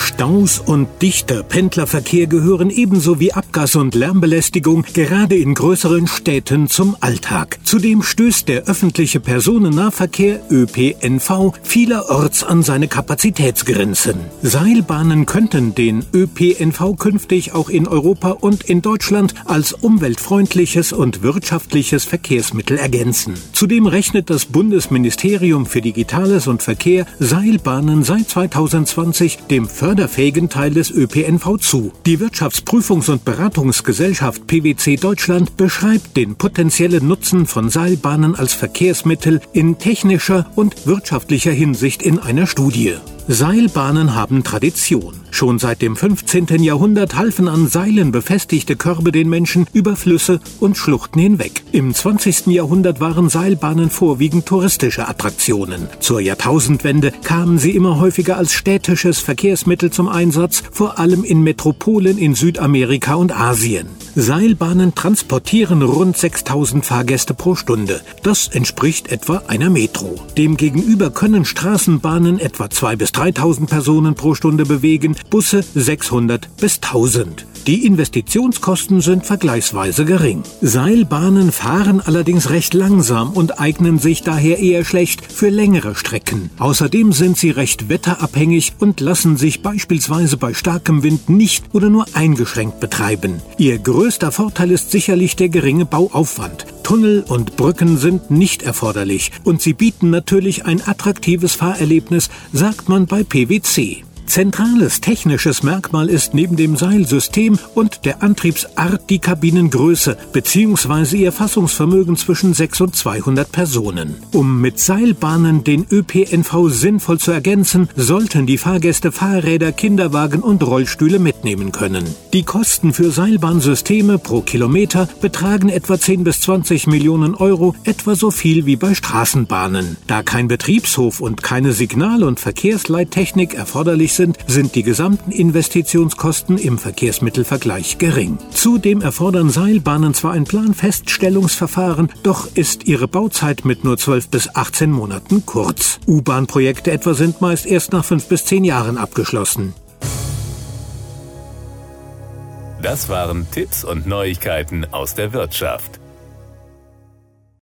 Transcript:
Staus und dichter Pendlerverkehr gehören ebenso wie Abgas- und Lärmbelästigung gerade in größeren Städten zum Alltag. Zudem stößt der öffentliche Personennahverkehr ÖPNV vielerorts an seine Kapazitätsgrenzen. Seilbahnen könnten den ÖPNV künftig auch in Europa und in Deutschland als umweltfreundliches und wirtschaftliches Verkehrsmittel ergänzen. Zudem rechnet das Bundesministerium für Digitales und Verkehr Seilbahnen seit 2020 dem förderfähigen Teil des ÖPNV zu. Die Wirtschaftsprüfungs- und Beratungsgesellschaft PwC Deutschland beschreibt den potenziellen Nutzen von Seilbahnen als Verkehrsmittel in technischer und wirtschaftlicher Hinsicht in einer Studie. Seilbahnen haben Tradition. Schon seit dem 15. Jahrhundert halfen an Seilen befestigte Körbe den Menschen über Flüsse und Schluchten hinweg. Im 20. Jahrhundert waren Seilbahnen vorwiegend touristische Attraktionen. Zur Jahrtausendwende kamen sie immer häufiger als städtisches Verkehrsmittel zum Einsatz, vor allem in Metropolen in Südamerika und Asien. Seilbahnen transportieren rund 6000 Fahrgäste pro Stunde. Das entspricht etwa einer Metro. Demgegenüber können Straßenbahnen etwa 2 bis 3000 Personen pro Stunde bewegen, Busse 600 bis 1000. Die Investitionskosten sind vergleichsweise gering. Seilbahnen fahren allerdings recht langsam und eignen sich daher eher schlecht für längere Strecken. Außerdem sind sie recht wetterabhängig und lassen sich beispielsweise bei starkem Wind nicht oder nur eingeschränkt betreiben. Ihr größter Vorteil ist sicherlich der geringe Bauaufwand. Tunnel und Brücken sind nicht erforderlich und sie bieten natürlich ein attraktives Fahrerlebnis, sagt man bei PwC. Zentrales technisches Merkmal ist neben dem Seilsystem und der Antriebsart die Kabinengröße bzw. ihr Fassungsvermögen zwischen 6 und 200 Personen. Um mit Seilbahnen den ÖPNV sinnvoll zu ergänzen, sollten die Fahrgäste Fahrräder, Kinderwagen und Rollstühle mitnehmen können. Die Kosten für Seilbahnsysteme pro Kilometer betragen etwa 10 bis 20 Millionen Euro, etwa so viel wie bei Straßenbahnen. Da kein Betriebshof und keine Signal- und Verkehrsleittechnik erforderlich sind, sind, sind die gesamten Investitionskosten im Verkehrsmittelvergleich gering. Zudem erfordern Seilbahnen zwar ein Planfeststellungsverfahren, doch ist ihre Bauzeit mit nur 12 bis 18 Monaten kurz. U-Bahn-Projekte etwa sind meist erst nach 5 bis 10 Jahren abgeschlossen. Das waren Tipps und Neuigkeiten aus der Wirtschaft.